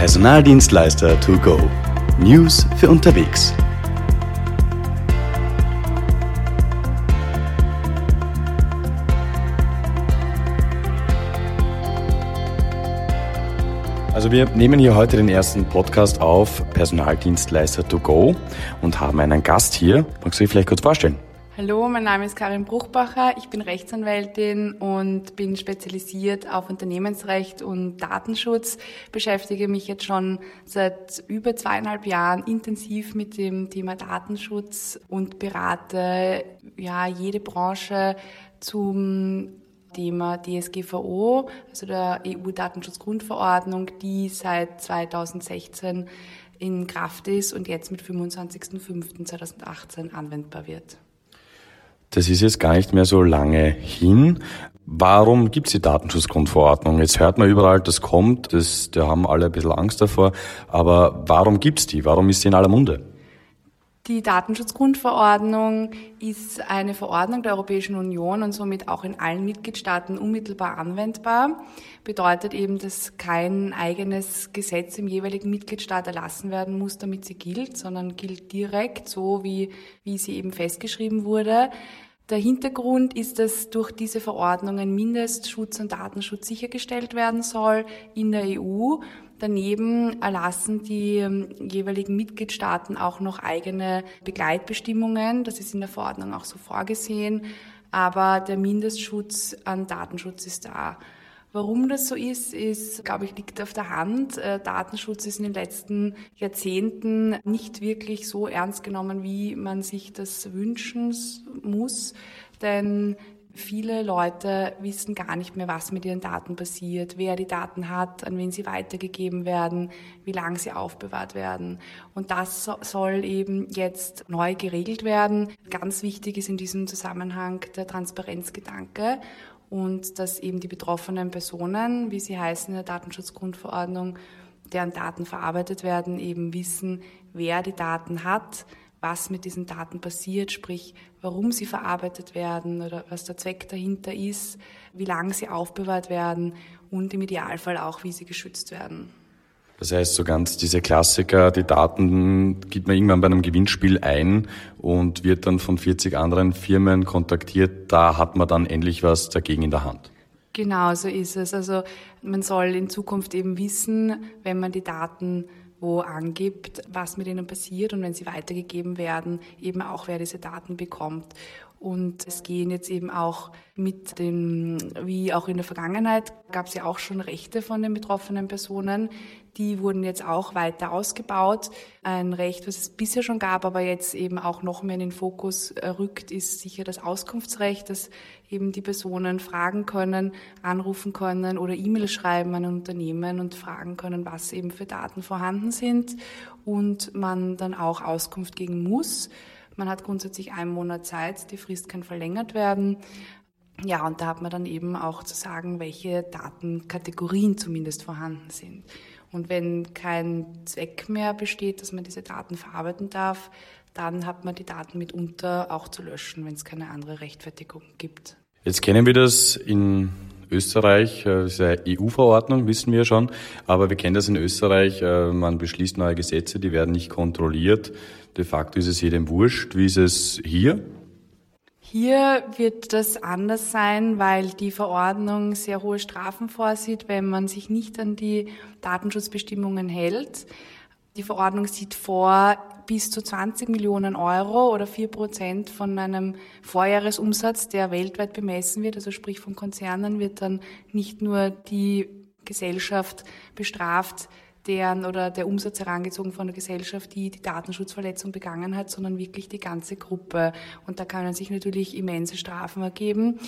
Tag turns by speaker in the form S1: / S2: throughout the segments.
S1: Personaldienstleister to go. News für unterwegs. Also wir nehmen hier heute den ersten Podcast auf Personaldienstleister to go und haben einen Gast hier. Magst du dich vielleicht kurz vorstellen?
S2: Hallo, mein Name ist Karin Bruchbacher. Ich bin Rechtsanwältin und bin spezialisiert auf Unternehmensrecht und Datenschutz. Beschäftige mich jetzt schon seit über zweieinhalb Jahren intensiv mit dem Thema Datenschutz und berate ja jede Branche zum Thema DSGVO, also der EU-Datenschutzgrundverordnung, die seit 2016 in Kraft ist und jetzt mit 25.05.2018 anwendbar wird.
S1: Das ist jetzt gar nicht mehr so lange hin. Warum gibt es die Datenschutzgrundverordnung? Jetzt hört man überall, das kommt, das, da haben alle ein bisschen Angst davor. Aber warum gibt es die? Warum ist sie in aller Munde?
S2: Die Datenschutzgrundverordnung ist eine Verordnung der Europäischen Union und somit auch in allen Mitgliedstaaten unmittelbar anwendbar. Bedeutet eben, dass kein eigenes Gesetz im jeweiligen Mitgliedstaat erlassen werden muss, damit sie gilt, sondern gilt direkt so, wie, wie sie eben festgeschrieben wurde. Der Hintergrund ist, dass durch diese Verordnungen Mindestschutz und Datenschutz sichergestellt werden soll in der EU. Daneben erlassen die ähm, jeweiligen Mitgliedstaaten auch noch eigene Begleitbestimmungen. Das ist in der Verordnung auch so vorgesehen. Aber der Mindestschutz an Datenschutz ist da. Warum das so ist, ist, glaube ich, liegt auf der Hand. Äh, Datenschutz ist in den letzten Jahrzehnten nicht wirklich so ernst genommen, wie man sich das wünschen muss. Denn Viele Leute wissen gar nicht mehr, was mit ihren Daten passiert, wer die Daten hat, an wen sie weitergegeben werden, wie lange sie aufbewahrt werden. Und das soll eben jetzt neu geregelt werden. Ganz wichtig ist in diesem Zusammenhang der Transparenzgedanke und dass eben die betroffenen Personen, wie sie heißen in der Datenschutzgrundverordnung, deren Daten verarbeitet werden, eben wissen, wer die Daten hat, was mit diesen Daten passiert, sprich warum sie verarbeitet werden oder was der Zweck dahinter ist, wie lange sie aufbewahrt werden und im Idealfall auch, wie sie geschützt werden.
S1: Das heißt, so ganz diese Klassiker, die Daten gibt man irgendwann bei einem Gewinnspiel ein und wird dann von 40 anderen Firmen kontaktiert. Da hat man dann endlich was dagegen in der Hand.
S2: Genau, so ist es. Also man soll in Zukunft eben wissen, wenn man die Daten wo angibt, was mit ihnen passiert und wenn sie weitergegeben werden, eben auch wer diese Daten bekommt. Und es gehen jetzt eben auch mit dem, wie auch in der Vergangenheit, gab es ja auch schon Rechte von den betroffenen Personen. Die wurden jetzt auch weiter ausgebaut. Ein Recht, was es bisher schon gab, aber jetzt eben auch noch mehr in den Fokus rückt, ist sicher das Auskunftsrecht, dass eben die Personen fragen können, anrufen können oder E-Mails schreiben an ein Unternehmen und fragen können, was eben für Daten vorhanden sind und man dann auch Auskunft geben muss. Man hat grundsätzlich einen Monat Zeit, die Frist kann verlängert werden. Ja, und da hat man dann eben auch zu sagen, welche Datenkategorien zumindest vorhanden sind. Und wenn kein Zweck mehr besteht, dass man diese Daten verarbeiten darf, dann hat man die Daten mitunter auch zu löschen, wenn es keine andere Rechtfertigung gibt.
S1: Jetzt kennen wir das in Österreich, äh, das ist eine EU-Verordnung, wissen wir schon, aber wir kennen das in Österreich, äh, man beschließt neue Gesetze, die werden nicht kontrolliert. De facto ist es jedem wurscht. Wie ist es hier?
S2: Hier wird das anders sein, weil die Verordnung sehr hohe Strafen vorsieht, wenn man sich nicht an die Datenschutzbestimmungen hält. Die Verordnung sieht vor, bis zu 20 Millionen Euro oder vier Prozent von einem Vorjahresumsatz, der weltweit bemessen wird, also sprich von Konzernen, wird dann nicht nur die Gesellschaft bestraft, deren oder der Umsatz herangezogen von der Gesellschaft, die die Datenschutzverletzung begangen hat, sondern wirklich die ganze Gruppe. Und da können sich natürlich immense Strafen ergeben.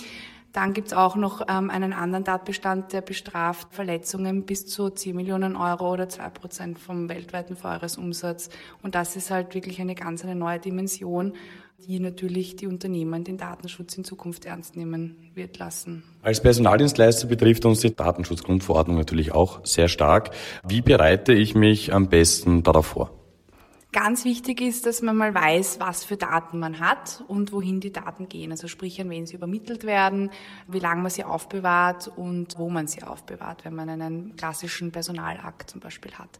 S2: Dann gibt's auch noch ähm, einen anderen Tatbestand, der bestraft Verletzungen bis zu 10 Millionen Euro oder 2 Prozent vom weltweiten Vorjahresumsatz. Und das ist halt wirklich eine ganz eine neue Dimension die natürlich die Unternehmen den Datenschutz in Zukunft ernst nehmen wird lassen.
S1: Als Personaldienstleister betrifft uns die Datenschutzgrundverordnung natürlich auch sehr stark. Wie bereite ich mich am besten darauf vor?
S2: Ganz wichtig ist, dass man mal weiß, was für Daten man hat und wohin die Daten gehen. Also sprich, an wen sie übermittelt werden, wie lange man sie aufbewahrt und wo man sie aufbewahrt, wenn man einen klassischen Personalakt zum Beispiel hat.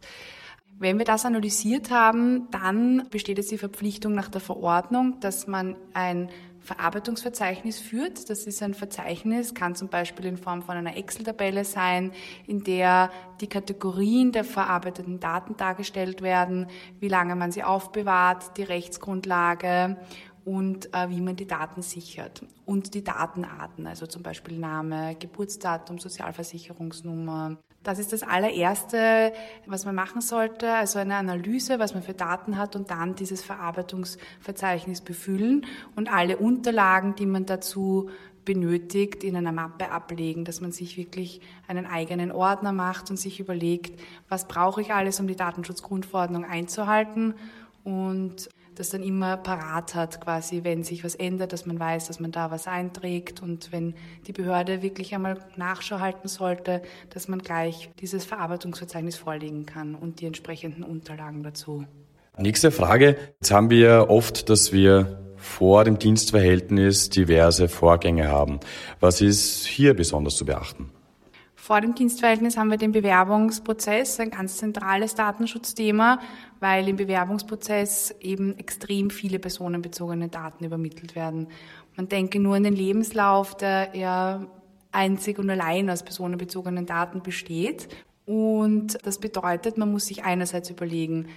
S2: Wenn wir das analysiert haben, dann besteht es die Verpflichtung nach der Verordnung, dass man ein Verarbeitungsverzeichnis führt. Das ist ein Verzeichnis, kann zum Beispiel in Form von einer Excel-Tabelle sein, in der die Kategorien der verarbeiteten Daten dargestellt werden, wie lange man sie aufbewahrt, die Rechtsgrundlage und äh, wie man die Daten sichert. Und die Datenarten, also zum Beispiel Name, Geburtsdatum, Sozialversicherungsnummer, das ist das allererste, was man machen sollte, also eine Analyse, was man für Daten hat und dann dieses Verarbeitungsverzeichnis befüllen und alle Unterlagen, die man dazu benötigt, in einer Mappe ablegen, dass man sich wirklich einen eigenen Ordner macht und sich überlegt, was brauche ich alles, um die Datenschutzgrundverordnung einzuhalten. Und das dann immer parat hat, quasi, wenn sich was ändert, dass man weiß, dass man da was einträgt und wenn die Behörde wirklich einmal Nachschau halten sollte, dass man gleich dieses Verarbeitungsverzeichnis vorlegen kann und die entsprechenden Unterlagen dazu.
S1: Nächste Frage. Jetzt haben wir oft, dass wir vor dem Dienstverhältnis diverse Vorgänge haben. Was ist hier besonders zu beachten?
S2: Vor dem Dienstverhältnis haben wir den Bewerbungsprozess, ein ganz zentrales Datenschutzthema, weil im Bewerbungsprozess eben extrem viele personenbezogene Daten übermittelt werden. Man denke nur an den Lebenslauf, der ja einzig und allein aus personenbezogenen Daten besteht. Und das bedeutet, man muss sich einerseits überlegen,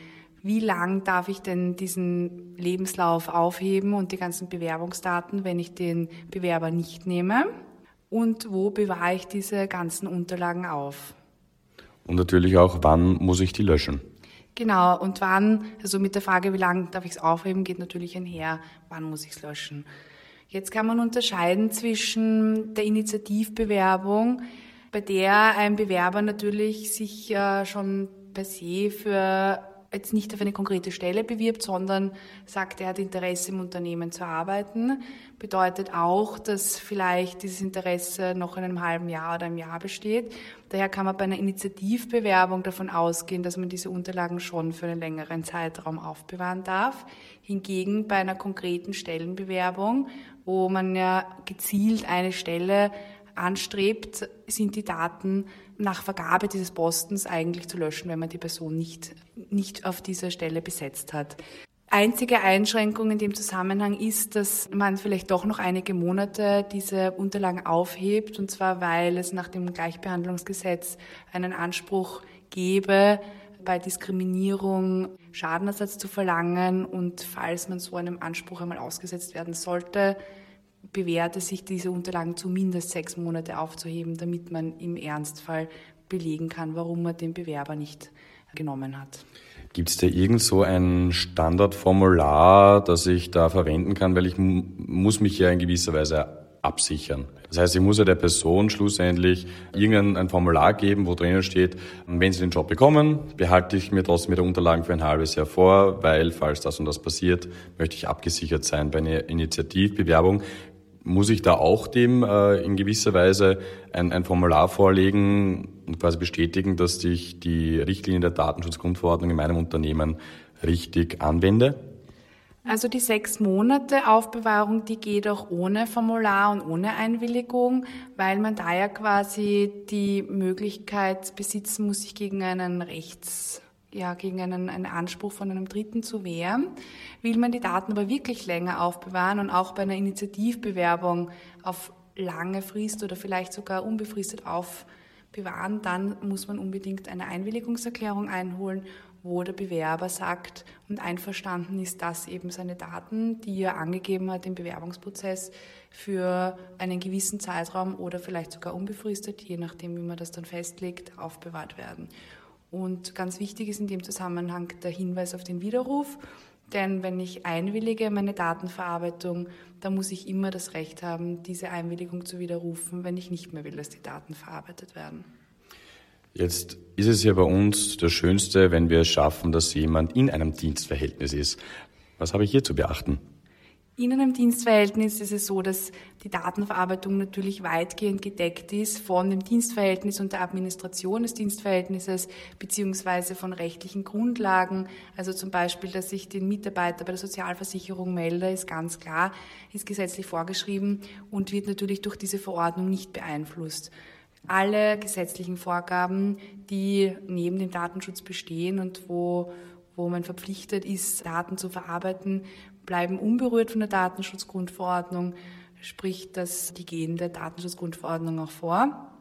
S2: wie lang darf ich denn diesen Lebenslauf aufheben und die ganzen Bewerbungsdaten, wenn ich den Bewerber nicht nehme? Und wo bewahre ich diese ganzen Unterlagen auf.
S1: Und natürlich auch, wann muss ich die löschen?
S2: Genau, und wann, also mit der Frage, wie lange darf ich es aufheben, geht natürlich einher, wann muss ich es löschen. Jetzt kann man unterscheiden zwischen der Initiativbewerbung, bei der ein Bewerber natürlich sich äh, schon per se für jetzt nicht auf eine konkrete Stelle bewirbt, sondern sagt, er hat Interesse im Unternehmen zu arbeiten. Bedeutet auch, dass vielleicht dieses Interesse noch in einem halben Jahr oder einem Jahr besteht. Daher kann man bei einer Initiativbewerbung davon ausgehen, dass man diese Unterlagen schon für einen längeren Zeitraum aufbewahren darf. Hingegen bei einer konkreten Stellenbewerbung, wo man ja gezielt eine Stelle anstrebt, sind die Daten nach Vergabe dieses Postens eigentlich zu löschen, wenn man die Person nicht, nicht auf dieser Stelle besetzt hat. Einzige Einschränkung in dem Zusammenhang ist, dass man vielleicht doch noch einige Monate diese Unterlagen aufhebt, und zwar weil es nach dem Gleichbehandlungsgesetz einen Anspruch gäbe, bei Diskriminierung Schadenersatz zu verlangen und falls man so einem Anspruch einmal ausgesetzt werden sollte, bewährt es sich, diese Unterlagen zumindest sechs Monate aufzuheben, damit man im Ernstfall belegen kann, warum man den Bewerber nicht genommen hat.
S1: Gibt es da irgend so ein Standardformular, das ich da verwenden kann, weil ich muss mich ja in gewisser Weise absichern. Das heißt, ich muss ja der Person schlussendlich irgendein Formular geben, wo drinnen steht, wenn Sie den Job bekommen, behalte ich mir trotzdem mit der Unterlagen für ein halbes Jahr vor, weil falls das und das passiert, möchte ich abgesichert sein. Bei einer Initiativbewerbung muss ich da auch dem äh, in gewisser Weise ein, ein Formular vorlegen und quasi bestätigen, dass ich die Richtlinien der Datenschutzgrundverordnung in meinem Unternehmen richtig anwende?
S2: Also die sechs Monate Aufbewahrung, die geht auch ohne Formular und ohne Einwilligung, weil man da ja quasi die Möglichkeit besitzen muss, sich gegen einen Rechts ja, gegen einen, einen Anspruch von einem Dritten zu wehren. Will man die Daten aber wirklich länger aufbewahren und auch bei einer Initiativbewerbung auf lange Frist oder vielleicht sogar unbefristet aufbewahren, dann muss man unbedingt eine Einwilligungserklärung einholen, wo der Bewerber sagt und einverstanden ist, dass eben seine Daten, die er angegeben hat im Bewerbungsprozess, für einen gewissen Zeitraum oder vielleicht sogar unbefristet, je nachdem, wie man das dann festlegt, aufbewahrt werden. Und ganz wichtig ist in dem Zusammenhang der Hinweis auf den Widerruf. Denn wenn ich einwillige meine Datenverarbeitung, dann muss ich immer das Recht haben, diese Einwilligung zu widerrufen, wenn ich nicht mehr will, dass die Daten verarbeitet werden.
S1: Jetzt ist es ja bei uns das Schönste, wenn wir es schaffen, dass jemand in einem Dienstverhältnis ist. Was habe ich hier zu beachten?
S2: In einem Dienstverhältnis ist es so, dass die Datenverarbeitung natürlich weitgehend gedeckt ist von dem Dienstverhältnis und der Administration des Dienstverhältnisses beziehungsweise von rechtlichen Grundlagen. Also zum Beispiel, dass ich den Mitarbeiter bei der Sozialversicherung melde, ist ganz klar, ist gesetzlich vorgeschrieben und wird natürlich durch diese Verordnung nicht beeinflusst. Alle gesetzlichen Vorgaben, die neben dem Datenschutz bestehen und wo wo man verpflichtet ist, Daten zu verarbeiten, bleiben unberührt von der Datenschutzgrundverordnung, sprich, dass die gehen der Datenschutzgrundverordnung auch vor.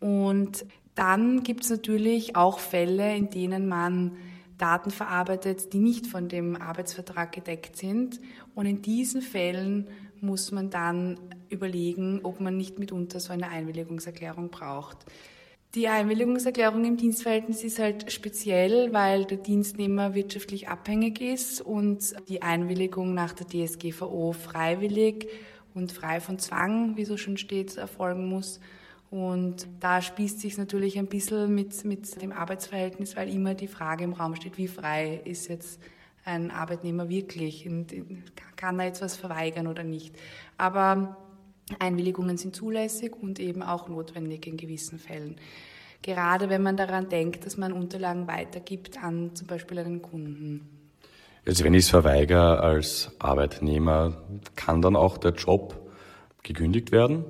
S2: Und dann gibt es natürlich auch Fälle, in denen man Daten verarbeitet, die nicht von dem Arbeitsvertrag gedeckt sind. Und in diesen Fällen muss man dann überlegen, ob man nicht mitunter so eine Einwilligungserklärung braucht. Die Einwilligungserklärung im Dienstverhältnis ist halt speziell, weil der Dienstnehmer wirtschaftlich abhängig ist und die Einwilligung nach der DSGVO freiwillig und frei von Zwang, wie so schon steht, erfolgen muss. Und da spießt sich natürlich ein bisschen mit, mit dem Arbeitsverhältnis, weil immer die Frage im Raum steht, wie frei ist jetzt ein Arbeitnehmer wirklich? Und kann er jetzt was verweigern oder nicht? Aber Einwilligungen sind zulässig und eben auch notwendig in gewissen Fällen. Gerade wenn man daran denkt, dass man Unterlagen weitergibt an zum Beispiel einen Kunden.
S1: Also wenn ich es verweigere als Arbeitnehmer, kann dann auch der Job gekündigt werden?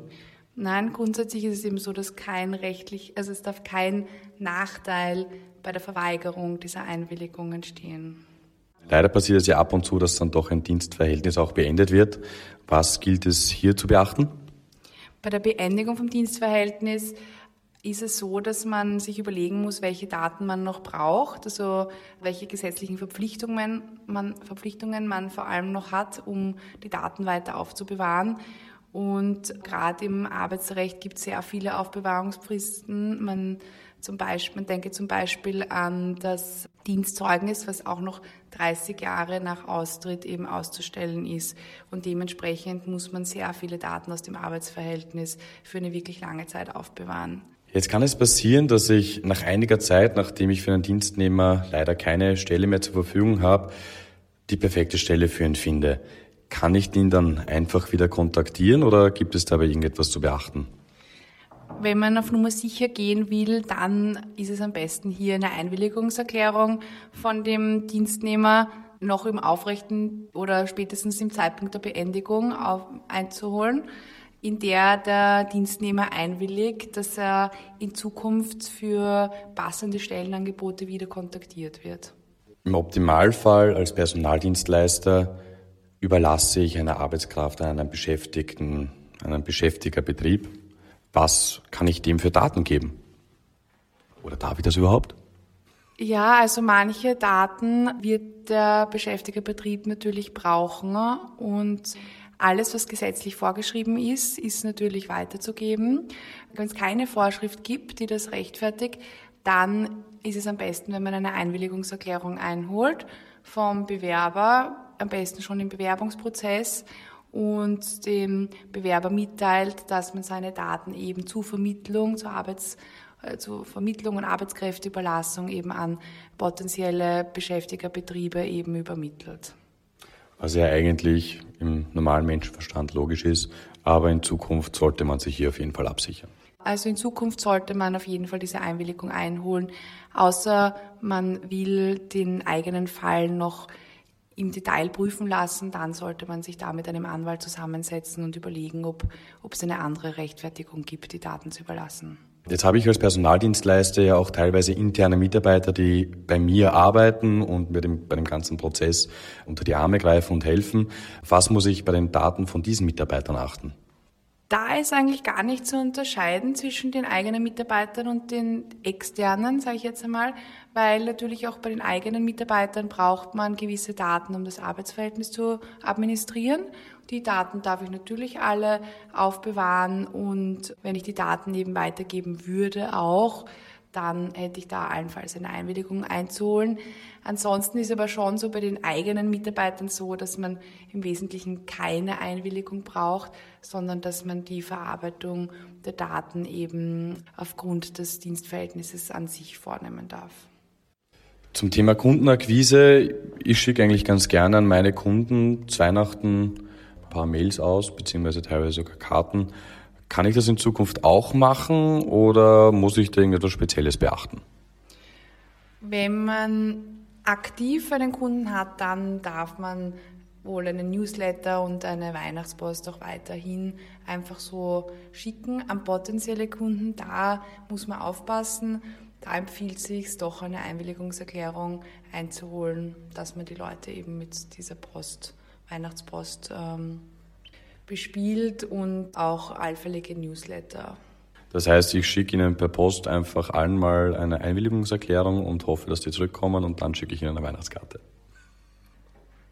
S2: Nein, grundsätzlich ist es eben so, dass kein rechtlich, also es darf kein Nachteil bei der Verweigerung dieser Einwilligung entstehen.
S1: Leider passiert es ja ab und zu, dass dann doch ein Dienstverhältnis auch beendet wird. Was gilt es hier zu beachten?
S2: Bei der Beendigung vom Dienstverhältnis ist es so, dass man sich überlegen muss, welche Daten man noch braucht, also welche gesetzlichen Verpflichtungen man, Verpflichtungen man vor allem noch hat, um die Daten weiter aufzubewahren. Und gerade im Arbeitsrecht gibt es sehr viele Aufbewahrungsfristen. Man zum Beispiel, man denke zum Beispiel an das Dienstzeugnis, was auch noch 30 Jahre nach Austritt eben auszustellen ist. Und dementsprechend muss man sehr viele Daten aus dem Arbeitsverhältnis für eine wirklich lange Zeit aufbewahren.
S1: Jetzt kann es passieren, dass ich nach einiger Zeit, nachdem ich für einen Dienstnehmer leider keine Stelle mehr zur Verfügung habe, die perfekte Stelle für ihn finde. Kann ich den dann einfach wieder kontaktieren oder gibt es dabei irgendetwas zu beachten?
S2: Wenn man auf Nummer sicher gehen will, dann ist es am besten hier eine Einwilligungserklärung von dem Dienstnehmer noch im Aufrechten oder spätestens im Zeitpunkt der Beendigung auf, einzuholen, in der der Dienstnehmer einwilligt, dass er in Zukunft für passende Stellenangebote wieder kontaktiert wird.
S1: Im Optimalfall als Personaldienstleister überlasse ich eine Arbeitskraft an einen Beschäftigten, einen Beschäftigerbetrieb was kann ich dem für Daten geben? Oder darf ich das überhaupt?
S2: Ja, also manche Daten wird der Beschäftigerbetrieb natürlich brauchen und alles, was gesetzlich vorgeschrieben ist, ist natürlich weiterzugeben. Wenn es keine Vorschrift gibt, die das rechtfertigt, dann ist es am besten, wenn man eine Einwilligungserklärung einholt vom Bewerber, am besten schon im Bewerbungsprozess und dem Bewerber mitteilt, dass man seine Daten eben zur Vermittlung, zur Arbeits äh, zur Vermittlung und Arbeitskräfteüberlassung eben an potenzielle Beschäftigerbetriebe eben übermittelt.
S1: Was ja eigentlich im normalen Menschenverstand logisch ist, aber in Zukunft sollte man sich hier auf jeden Fall absichern.
S2: Also in Zukunft sollte man auf jeden Fall diese Einwilligung einholen, außer man will den eigenen Fall noch im Detail prüfen lassen, dann sollte man sich da mit einem Anwalt zusammensetzen und überlegen, ob, ob es eine andere Rechtfertigung gibt, die Daten zu überlassen.
S1: Jetzt habe ich als Personaldienstleister ja auch teilweise interne Mitarbeiter, die bei mir arbeiten und mir dem, bei dem ganzen Prozess unter die Arme greifen und helfen. Was muss ich bei den Daten von diesen Mitarbeitern achten?
S2: Da ist eigentlich gar nicht zu unterscheiden zwischen den eigenen Mitarbeitern und den externen, sage ich jetzt einmal, weil natürlich auch bei den eigenen Mitarbeitern braucht man gewisse Daten, um das Arbeitsverhältnis zu administrieren. Die Daten darf ich natürlich alle aufbewahren und wenn ich die Daten eben weitergeben würde, auch dann hätte ich da allenfalls eine Einwilligung einzuholen. Ansonsten ist aber schon so bei den eigenen Mitarbeitern so, dass man im Wesentlichen keine Einwilligung braucht, sondern dass man die Verarbeitung der Daten eben aufgrund des Dienstverhältnisses an sich vornehmen darf.
S1: Zum Thema Kundenakquise, ich schicke eigentlich ganz gerne an meine Kunden zu Weihnachten ein paar Mails aus, beziehungsweise teilweise sogar Karten. Kann ich das in Zukunft auch machen oder muss ich da irgendetwas Spezielles beachten?
S2: Wenn man aktiv einen Kunden hat, dann darf man wohl einen Newsletter und eine Weihnachtspost auch weiterhin einfach so schicken an potenzielle Kunden. Da muss man aufpassen. Da empfiehlt sich doch eine Einwilligungserklärung einzuholen, dass man die Leute eben mit dieser Post, Weihnachtspost ähm, bespielt und auch allfällige Newsletter.
S1: Das heißt, ich schicke Ihnen per Post einfach einmal eine Einwilligungserklärung und hoffe, dass die zurückkommen und dann schicke ich Ihnen eine Weihnachtskarte.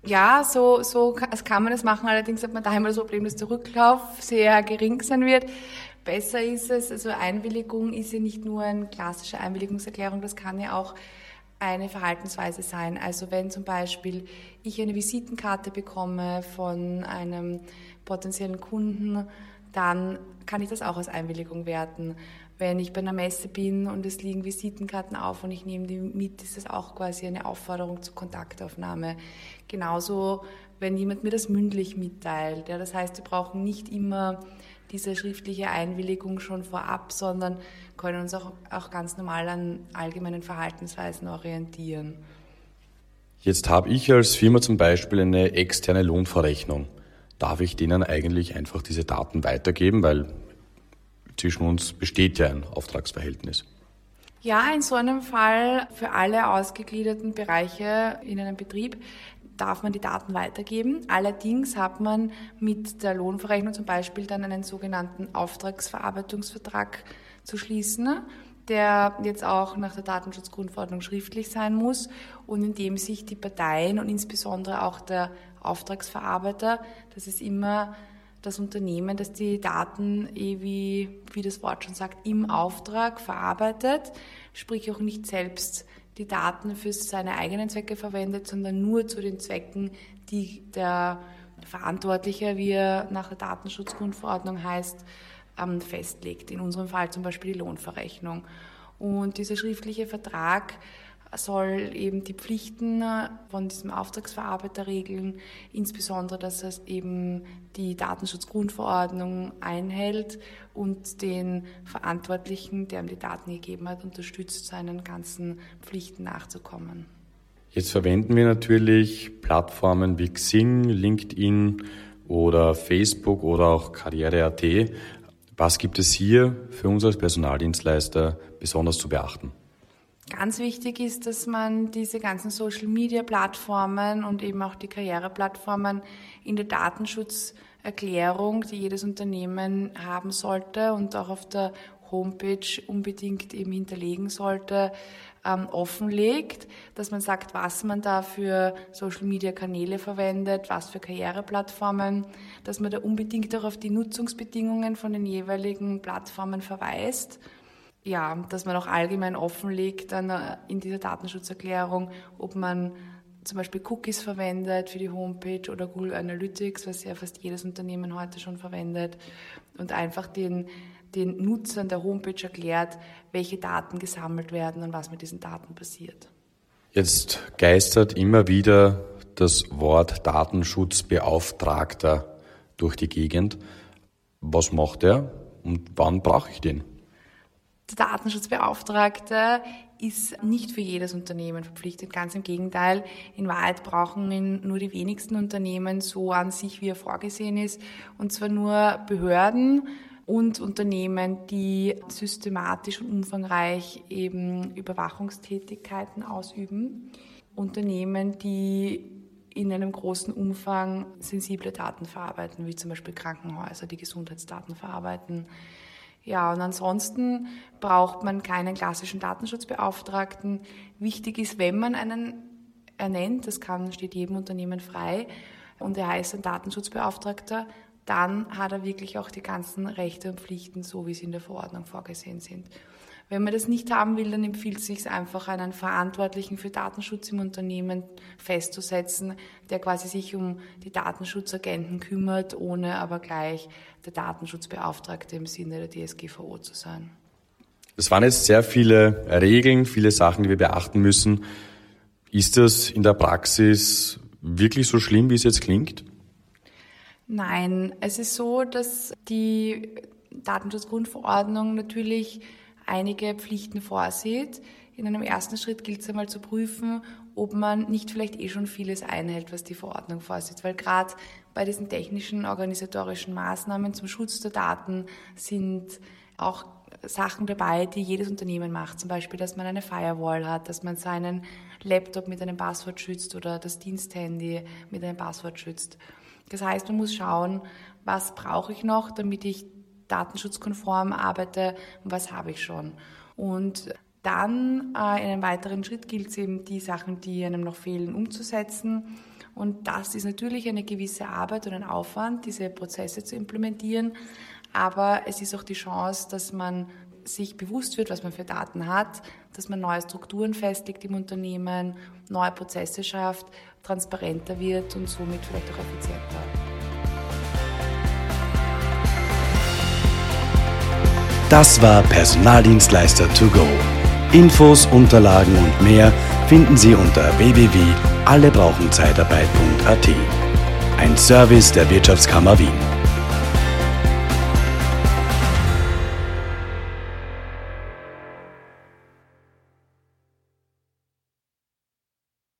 S2: Ja, so, so kann man das machen. Allerdings hat man da immer das Problem, dass der Rücklauf sehr gering sein wird. Besser ist es, also Einwilligung ist ja nicht nur eine klassische Einwilligungserklärung, das kann ja auch eine Verhaltensweise sein. Also wenn zum Beispiel ich eine Visitenkarte bekomme von einem potenziellen Kunden, dann kann ich das auch als Einwilligung werten. Wenn ich bei einer Messe bin und es liegen Visitenkarten auf und ich nehme die mit, ist das auch quasi eine Aufforderung zur Kontaktaufnahme. Genauso, wenn jemand mir das mündlich mitteilt. Ja, das heißt, wir brauchen nicht immer diese schriftliche Einwilligung schon vorab, sondern können uns auch, auch ganz normal an allgemeinen Verhaltensweisen orientieren.
S1: Jetzt habe ich als Firma zum Beispiel eine externe Lohnverrechnung darf ich denen eigentlich einfach diese Daten weitergeben, weil zwischen uns besteht ja ein Auftragsverhältnis.
S2: Ja, in so einem Fall für alle ausgegliederten Bereiche in einem Betrieb darf man die Daten weitergeben. Allerdings hat man mit der Lohnverrechnung zum Beispiel dann einen sogenannten Auftragsverarbeitungsvertrag zu schließen, der jetzt auch nach der Datenschutzgrundverordnung schriftlich sein muss und in dem sich die Parteien und insbesondere auch der Auftragsverarbeiter. Das ist immer das Unternehmen, das die Daten, eh wie, wie das Wort schon sagt, im Auftrag verarbeitet, sprich auch nicht selbst die Daten für seine eigenen Zwecke verwendet, sondern nur zu den Zwecken, die der Verantwortliche, wie er nach der Datenschutzgrundverordnung heißt, ähm, festlegt. In unserem Fall zum Beispiel die Lohnverrechnung. Und dieser schriftliche Vertrag soll eben die Pflichten von diesem Auftragsverarbeiter regeln, insbesondere, dass es eben die Datenschutzgrundverordnung einhält und den Verantwortlichen, der ihm die Daten gegeben hat, unterstützt, seinen ganzen Pflichten nachzukommen.
S1: Jetzt verwenden wir natürlich Plattformen wie Xing, LinkedIn oder Facebook oder auch Karriere.at. Was gibt es hier für uns als Personaldienstleister besonders zu beachten?
S2: Ganz wichtig ist, dass man diese ganzen Social-Media-Plattformen und eben auch die Karriereplattformen in der Datenschutzerklärung, die jedes Unternehmen haben sollte und auch auf der Homepage unbedingt eben hinterlegen sollte, ähm, offenlegt, dass man sagt, was man da für Social-Media-Kanäle verwendet, was für Karriereplattformen, dass man da unbedingt auch auf die Nutzungsbedingungen von den jeweiligen Plattformen verweist ja, dass man auch allgemein offenlegt dann äh, in dieser Datenschutzerklärung, ob man zum Beispiel Cookies verwendet für die Homepage oder Google Analytics, was ja fast jedes Unternehmen heute schon verwendet und einfach den, den Nutzern der Homepage erklärt, welche Daten gesammelt werden und was mit diesen Daten passiert.
S1: Jetzt geistert immer wieder das Wort Datenschutzbeauftragter durch die Gegend. Was macht er und wann brauche ich den?
S2: Der Datenschutzbeauftragte ist nicht für jedes Unternehmen verpflichtet. Ganz im Gegenteil. In Wahrheit brauchen ihn nur die wenigsten Unternehmen so an sich, wie er vorgesehen ist. Und zwar nur Behörden und Unternehmen, die systematisch und umfangreich eben Überwachungstätigkeiten ausüben. Unternehmen, die in einem großen Umfang sensible Daten verarbeiten, wie zum Beispiel Krankenhäuser, die Gesundheitsdaten verarbeiten ja, und ansonsten braucht man keinen klassischen Datenschutzbeauftragten. Wichtig ist, wenn man einen ernennt, das kann, steht jedem Unternehmen frei, und er heißt ein Datenschutzbeauftragter, dann hat er wirklich auch die ganzen Rechte und Pflichten, so wie sie in der Verordnung vorgesehen sind. Wenn man das nicht haben will, dann empfiehlt es sich einfach, einen Verantwortlichen für Datenschutz im Unternehmen festzusetzen, der quasi sich um die Datenschutzagenten kümmert, ohne aber gleich der Datenschutzbeauftragte im Sinne der DSGVO zu sein.
S1: Es waren jetzt sehr viele Regeln, viele Sachen, die wir beachten müssen. Ist das in der Praxis wirklich so schlimm, wie es jetzt klingt?
S2: Nein, es ist so, dass die Datenschutzgrundverordnung natürlich einige Pflichten vorsieht. In einem ersten Schritt gilt es einmal zu prüfen, ob man nicht vielleicht eh schon vieles einhält, was die Verordnung vorsieht. Weil gerade bei diesen technischen, organisatorischen Maßnahmen zum Schutz der Daten sind auch Sachen dabei, die jedes Unternehmen macht. Zum Beispiel, dass man eine Firewall hat, dass man seinen Laptop mit einem Passwort schützt oder das Diensthandy mit einem Passwort schützt. Das heißt, man muss schauen, was brauche ich noch, damit ich datenschutzkonform arbeite und was habe ich schon. Und dann äh, in einem weiteren Schritt gilt es eben, die Sachen, die einem noch fehlen, umzusetzen. Und das ist natürlich eine gewisse Arbeit und ein Aufwand, diese Prozesse zu implementieren. Aber es ist auch die Chance, dass man sich bewusst wird, was man für Daten hat, dass man neue Strukturen festlegt im Unternehmen, neue Prozesse schafft, transparenter wird und somit vielleicht auch effizienter.
S3: Das war Personaldienstleister to go. Infos, Unterlagen und mehr finden Sie unter www.allebrauchenzeitarbeit.at. Ein Service der Wirtschaftskammer Wien.